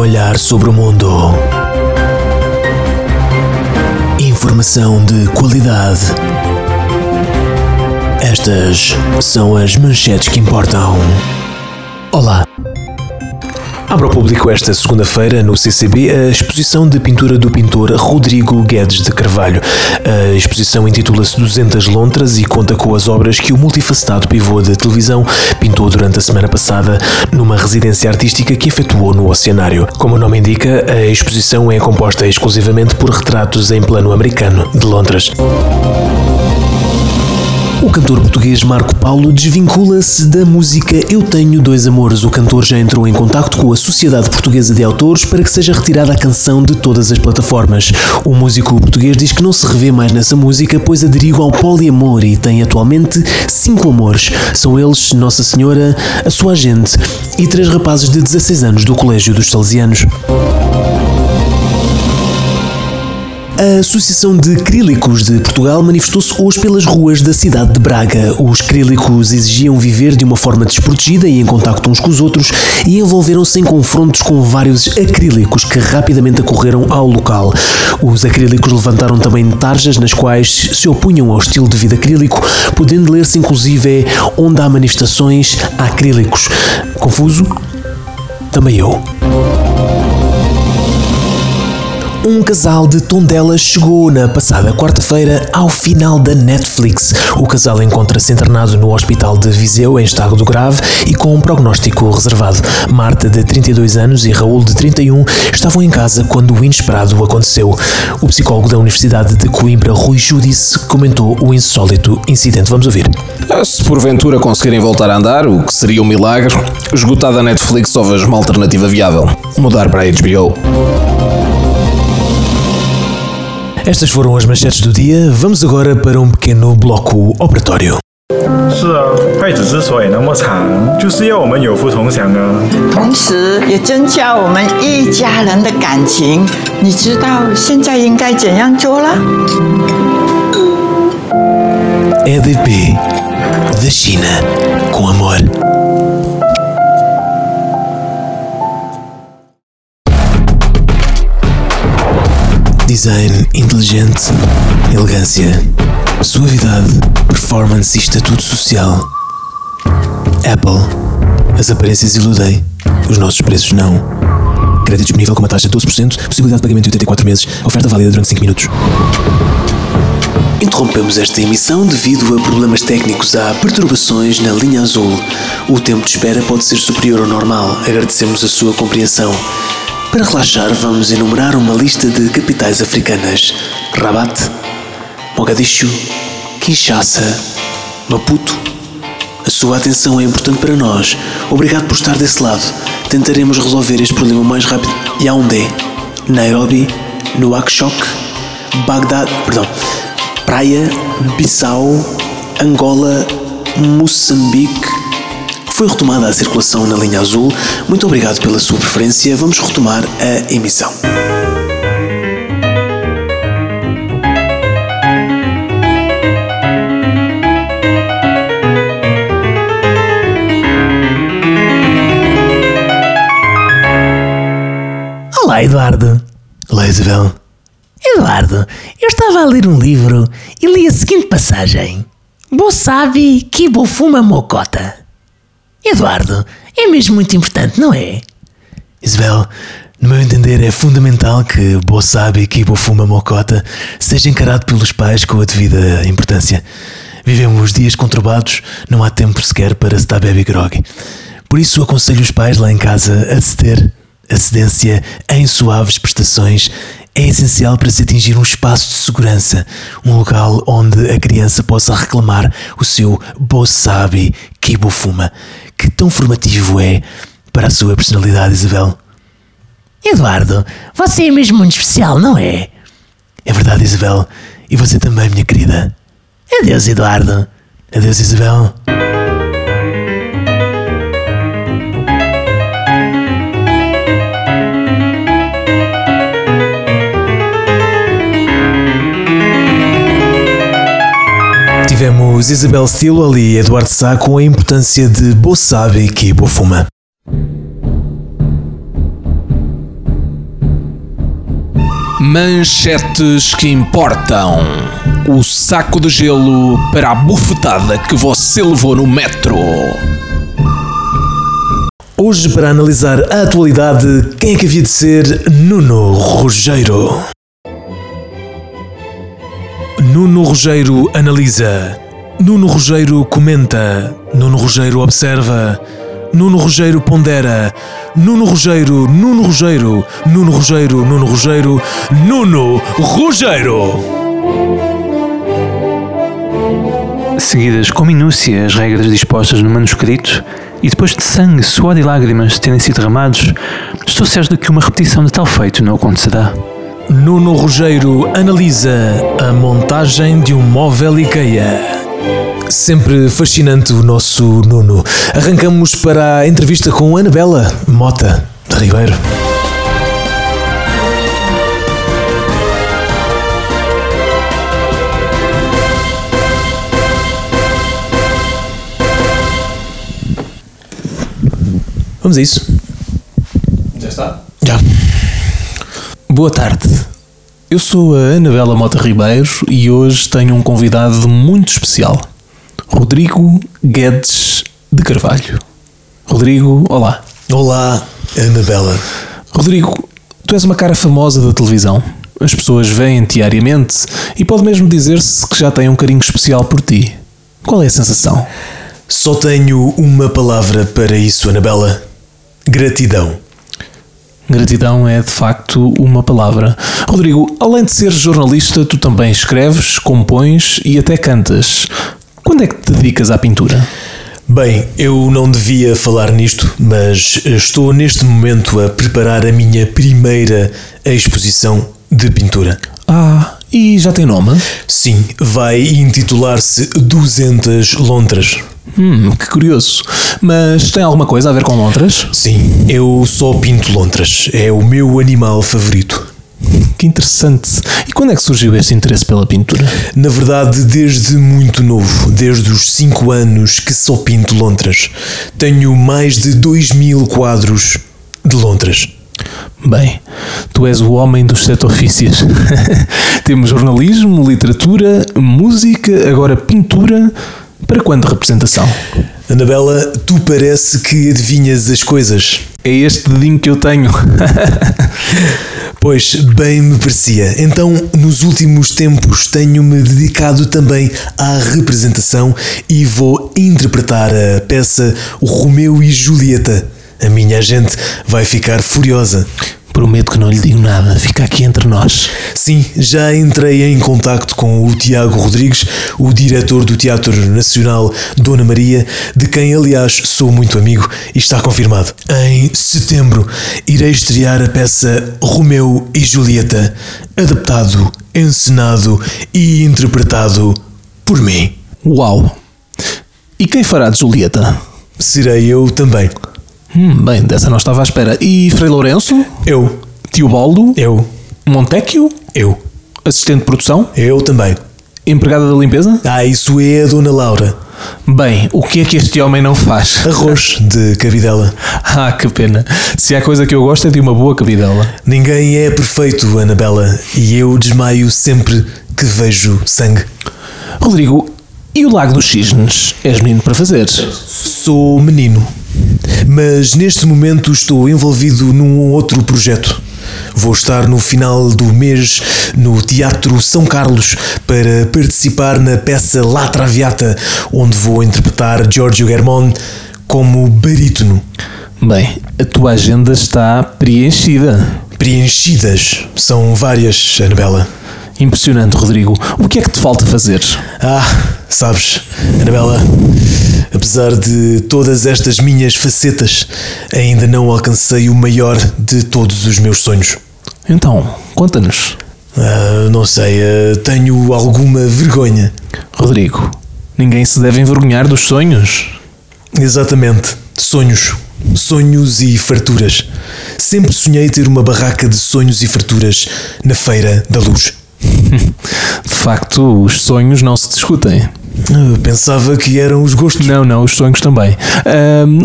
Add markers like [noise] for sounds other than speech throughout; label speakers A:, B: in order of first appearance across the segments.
A: olhar sobre o mundo. Informação de qualidade. Estas são as manchetes que importam. Olá. Abre ao público esta segunda-feira no CCB a exposição de pintura do pintor Rodrigo Guedes de Carvalho. A exposição intitula-se 200 Lontras e conta com as obras que o multifacetado pivô de televisão pintou durante a semana passada numa residência artística que efetuou no Oceanário. Como o nome indica, a exposição é composta exclusivamente por retratos em plano americano de Londres. O cantor português Marco Paulo desvincula-se da música Eu Tenho Dois Amores. O cantor já entrou em contato com a Sociedade Portuguesa de Autores para que seja retirada a canção de todas as plataformas. O músico português diz que não se revê mais nessa música, pois aderiu ao poliamor e tem atualmente cinco amores. São eles Nossa Senhora, a sua agente e três rapazes de 16 anos do Colégio dos Salesianos. A Associação de Crílicos de Portugal manifestou-se hoje pelas ruas da cidade de Braga. Os crílicos exigiam viver de uma forma desprotegida e em contacto uns com os outros e envolveram-se em confrontos com vários acrílicos que rapidamente acorreram ao local. Os acrílicos levantaram também tarjas nas quais se opunham ao estilo de vida acrílico, podendo ler-se inclusive onde há manifestações há acrílicos. Confuso? Também eu. Um casal de Tondela chegou na passada quarta-feira ao final da Netflix. O casal encontra-se internado no Hospital de Viseu em estado grave e com um prognóstico reservado. Marta, de 32 anos, e Raul, de 31, estavam em casa quando o inesperado aconteceu. O psicólogo da Universidade de Coimbra, Rui Judice, comentou o insólito incidente. Vamos ouvir.
B: Se porventura conseguirem voltar a andar, o que seria um milagre, esgotada a Netflix vejo uma alternativa viável: mudar para a HBO.
A: Estas foram as manchetes do dia. Vamos agora para um pequeno bloco operatório.
C: 是啊，筷子之所以那么长，就是要我们有福同享啊。
D: 同时也增加我们一家人的感情。你知道现在应该怎样做了？
A: EDP da China com amor. Design inteligente, elegância, suavidade, performance e estatuto social. Apple. As aparências iludem, os nossos preços não. Crédito disponível com uma taxa de 12%, possibilidade de pagamento de 84 meses, oferta válida durante 5 minutos. Interrompemos esta emissão devido a problemas técnicos. Há perturbações na linha azul. O tempo de espera pode ser superior ao normal. Agradecemos a sua compreensão. Para relaxar, vamos enumerar uma lista de capitais africanas: Rabat, Mogadishu, Kinshasa, Maputo. A sua atenção é importante para nós. Obrigado por estar desse lado. Tentaremos resolver este problema o mais rápido. Yaoundé, Nairobi, Nouakchott, Bagdad, perdão, Praia, Bissau, Angola, Moçambique. Foi retomada a circulação na linha azul. Muito obrigado pela sua preferência. Vamos retomar a emissão. Olá, Eduardo. Olá, Isabel.
E: Eduardo, eu estava a ler um livro e li a seguinte passagem: Bo sabe que bo fuma mocota. Eduardo, é mesmo muito importante, não é?
A: Isabel, no meu entender, é fundamental que Bo sabe que Bo fuma mocota seja encarado pelos pais com a devida importância. Vivemos dias conturbados, não há tempo sequer para se dar baby grog. Por isso aconselho os pais lá em casa a ceder. A cedência em suaves prestações é essencial para se atingir um espaço de segurança, um local onde a criança possa reclamar o seu Bo sabe que tão formativo é para a sua personalidade, Isabel.
E: Eduardo, você é mesmo muito especial, não é?
A: É verdade, Isabel. E você também, minha querida.
E: Adeus, Eduardo.
A: Adeus, Isabel. Isabel Stilwell e Eduardo Sá com a importância de Bo sabe que Bo fuma.
B: Manchetes que importam. O saco de gelo para a bufetada que você levou no metro.
A: Hoje, para analisar a atualidade, quem é que havia de ser Nuno Rogério? Nuno Rogério analisa. Nuno Rogério comenta. Nuno Rogério observa. Nuno Rogério pondera. Nuno Rogério, Nuno Rogério, Nuno Rogério, Nuno Rogério, Nuno Rogério.
F: seguidas com minúcia as regras dispostas no manuscrito, e depois de sangue, suor e lágrimas terem sido derramados, estou certo de que uma repetição de tal feito não acontecerá.
A: Nuno Rogério analisa a montagem de um móvel IKEA. Sempre fascinante o nosso Nuno. Arrancamos para a entrevista com Anabela Mota de Ribeiro. Vamos a isso.
B: Já está?
A: Já.
B: Boa tarde. Eu sou a Anabela Mota Ribeiro e hoje tenho um convidado muito especial. Rodrigo Guedes de Carvalho. Rodrigo, olá.
A: Olá, Anabela.
B: Rodrigo, tu és uma cara famosa da televisão. As pessoas veem-te diariamente e pode mesmo dizer-se que já têm um carinho especial por ti. Qual é a sensação?
A: Só tenho uma palavra para isso, Anabela. Gratidão.
B: Gratidão é de facto uma palavra. Rodrigo, além de ser jornalista, tu também escreves, compões e até cantas. Quando é que te dedicas à pintura?
A: Bem, eu não devia falar nisto, mas estou neste momento a preparar a minha primeira exposição de pintura.
B: Ah, e já tem nome?
A: Sim, vai intitular-se 200 Lontras.
B: Hum, que curioso. Mas tem alguma coisa a ver com lontras?
A: Sim, eu só pinto lontras. É o meu animal favorito.
B: Que interessante. E quando é que surgiu este interesse pela pintura?
A: Na verdade, desde muito novo, desde os 5 anos que só pinto lontras. Tenho mais de 2 mil quadros de lontras.
B: Bem, tu és o homem dos sete ofícios. [laughs] Temos jornalismo, literatura, música, agora pintura. Para quando representação?
A: Anabela, tu parece que adivinhas as coisas.
B: É este dedinho que eu tenho. [laughs]
A: Pois bem me parecia. Então, nos últimos tempos, tenho-me dedicado também à representação e vou interpretar a peça Romeu e Julieta. A minha agente vai ficar furiosa.
B: Prometo que não lhe digo nada, fica aqui entre nós.
A: Sim, já entrei em contacto com o Tiago Rodrigues, o diretor do Teatro Nacional Dona Maria, de quem, aliás, sou muito amigo e está confirmado. Em setembro, irei estrear a peça Romeu e Julieta, adaptado, encenado e interpretado por mim.
B: Uau! E quem fará de Julieta?
A: Serei eu também.
B: Hum, bem, dessa não estava à espera. E Frei Lourenço?
A: Eu,
B: Tiobaldo?
A: eu,
B: Montecchio?
A: eu,
B: Assistente de produção?
A: eu também.
B: Empregada da limpeza?
A: Ah, isso é a Dona Laura.
B: Bem, o que é que este homem não faz?
A: Arroz de cabidela. [laughs]
B: Ah, que pena. Se há coisa que eu gosto é de uma boa cabidela.
A: Ninguém é perfeito, Anabela, e eu desmaio sempre que vejo sangue.
B: Rodrigo, e o Lago dos Cisnes? És menino para fazer?
A: Sou menino, mas neste momento estou envolvido num outro projeto. Vou estar no final do mês no Teatro São Carlos para participar na peça La Traviata, onde vou interpretar Giorgio Germon como barítono.
B: Bem, a tua agenda está preenchida.
A: Preenchidas são várias, Anabela.
B: Impressionante, Rodrigo. O que é que te falta fazer?
A: Ah, sabes, Anabela, apesar de todas estas minhas facetas, ainda não alcancei o maior de todos os meus sonhos.
B: Então, conta-nos.
A: Ah, não sei, ah, tenho alguma vergonha.
B: Rodrigo, ninguém se deve envergonhar dos sonhos.
A: Exatamente, sonhos. Sonhos e farturas. Sempre sonhei ter uma barraca de sonhos e farturas na Feira da Luz. [laughs]
B: De facto, os sonhos não se discutem.
A: Ah, Pensava que eram os gostos.
B: Não, não, os sonhos também.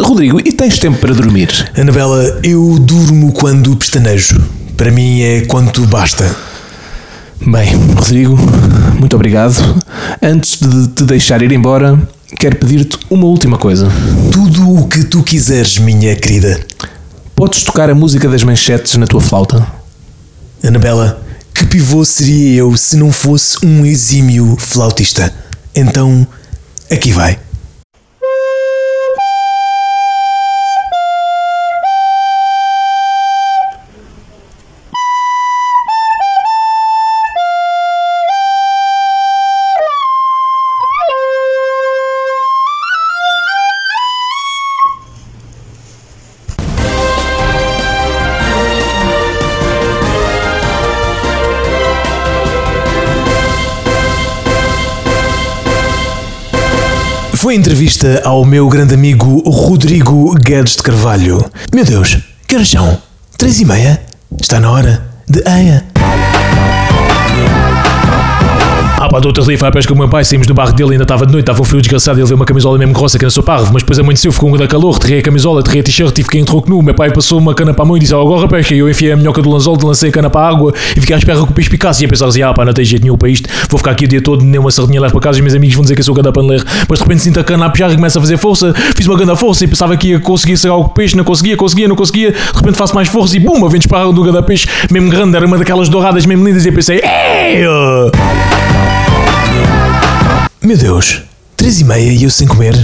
B: Rodrigo, e tens tempo para dormir?
A: Anabela, eu durmo quando pestanejo. Para mim é quanto basta.
B: Bem, Rodrigo, muito obrigado. Antes de te deixar ir embora, quero pedir-te uma última coisa.
A: Tudo o que tu quiseres, minha querida.
B: Podes tocar a música das manchetes na tua flauta?
A: Anabela, que pivô seria eu se não fosse um exímio flautista? Então, aqui vai. Foi entrevista ao meu grande amigo Rodrigo Guedes de Carvalho. Meu Deus, que horas são? Três e meia? Está na hora de Eia.
G: Pá, do outro dia foi à pesca com o meu pai, saímos do barro dele, ainda estava de noite, estava um frio desgraçado, ele veio uma camisola mesmo grossa que não sou parvo, mas depois amanheceu, ficou um da calor, terrei a camisola, terrei a t-shirt e fiquei em troco nu, meu pai passou uma cana para a mão e disse, oh, agora pesca, e eu enfiei a minhoca do lanzol, lancei a cana para a água e fiquei à espera que o peixe picasse, e a pensar assim, ah pá, não tem jeito nenhum para isto, vou ficar aqui o dia todo, nem uma sardinha levo para casa, os meus amigos vão dizer que eu sou ganda paneleiro, mas de repente sinto a cana a puxar e começa a fazer força, fiz uma grande força e pensava que ia conseguir sagar o peixe, não conseguia, conseguia, não conseguia, de repente faço mais força e bum, vem disparar do peixe, mesmo grande, era uma daquelas douradas mesmo lindas e pensei, ei!
A: Meu Deus, três e meia e eu sem comer.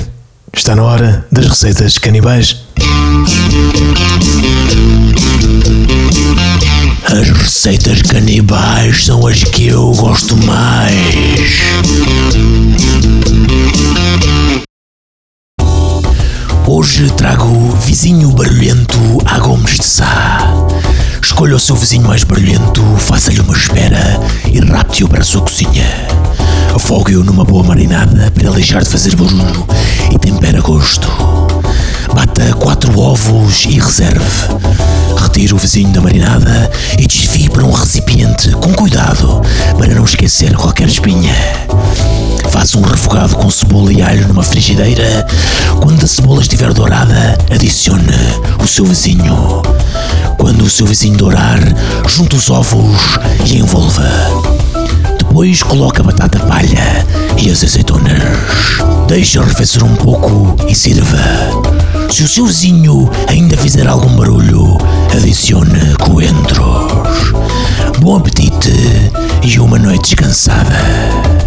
A: Está na hora das receitas canibais.
E: As receitas canibais são as que eu gosto mais. Hoje trago vizinho barulhento a Gomes de Sá. Escolha o seu vizinho mais barulhento, faça-lhe uma espera e rapte-o para a sua cozinha. Afogue-o numa boa marinada para ele deixar de fazer barulho e tempera a gosto. Bata quatro ovos e reserve. Retire o vizinho da marinada e desvie para um recipiente com cuidado para não esquecer qualquer espinha. Faça um refogado com cebola e alho numa frigideira. Quando a cebola estiver dourada, adicione o seu vizinho. Quando o seu vizinho dourar, junte os ovos e envolva. Depois coloque a batata palha e as azeitonas. Deixe arrefecer um pouco e sirva. Se o seu vizinho ainda fizer algum barulho, adicione coentros. Bom apetite e uma noite descansada.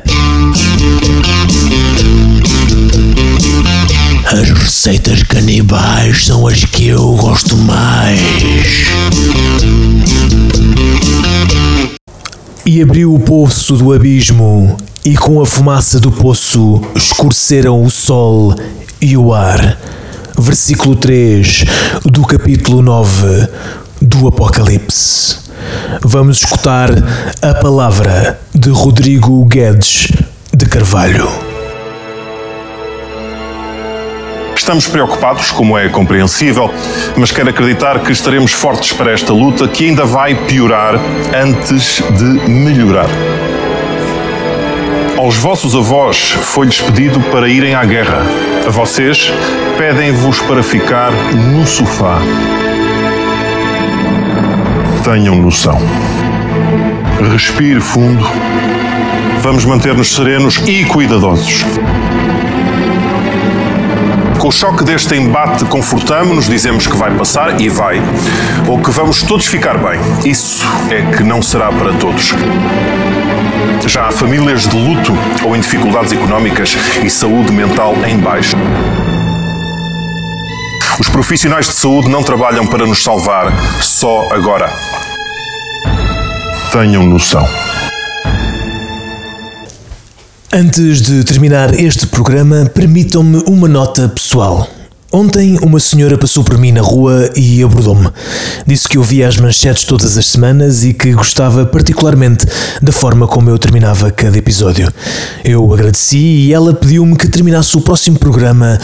E: As receitas canibais são as que eu gosto mais.
A: E abriu o poço do abismo, e com a fumaça do poço escureceram o sol e o ar. Versículo 3 do capítulo 9 do Apocalipse. Vamos escutar a palavra de Rodrigo Guedes de Carvalho.
H: Estamos preocupados, como é compreensível, mas quero acreditar que estaremos fortes para esta luta que ainda vai piorar antes de melhorar. Aos vossos avós foi-lhes pedido para irem à guerra. A vocês pedem-vos para ficar no sofá. Tenham noção. Respire fundo. Vamos manter-nos serenos e cuidadosos. Com o choque deste embate, confortamos-nos, dizemos que vai passar e vai, ou que vamos todos ficar bem. Isso é que não será para todos. Já há famílias de luto ou em dificuldades económicas e saúde mental em baixo. Os profissionais de saúde não trabalham para nos salvar só agora. Tenham noção.
A: Antes de terminar este programa, permitam-me uma nota pessoal. Ontem uma senhora passou por mim na rua e abordou-me. Disse que ouvia as manchetes todas as semanas e que gostava particularmente da forma como eu terminava cada episódio. Eu agradeci e ela pediu-me que terminasse o próximo programa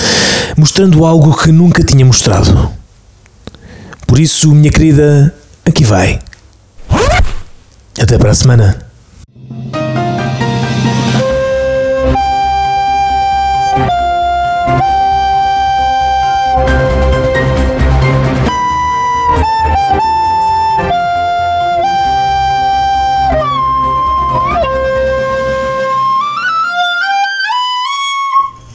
A: mostrando algo que nunca tinha mostrado. Por isso, minha querida, aqui vai. Até para a semana.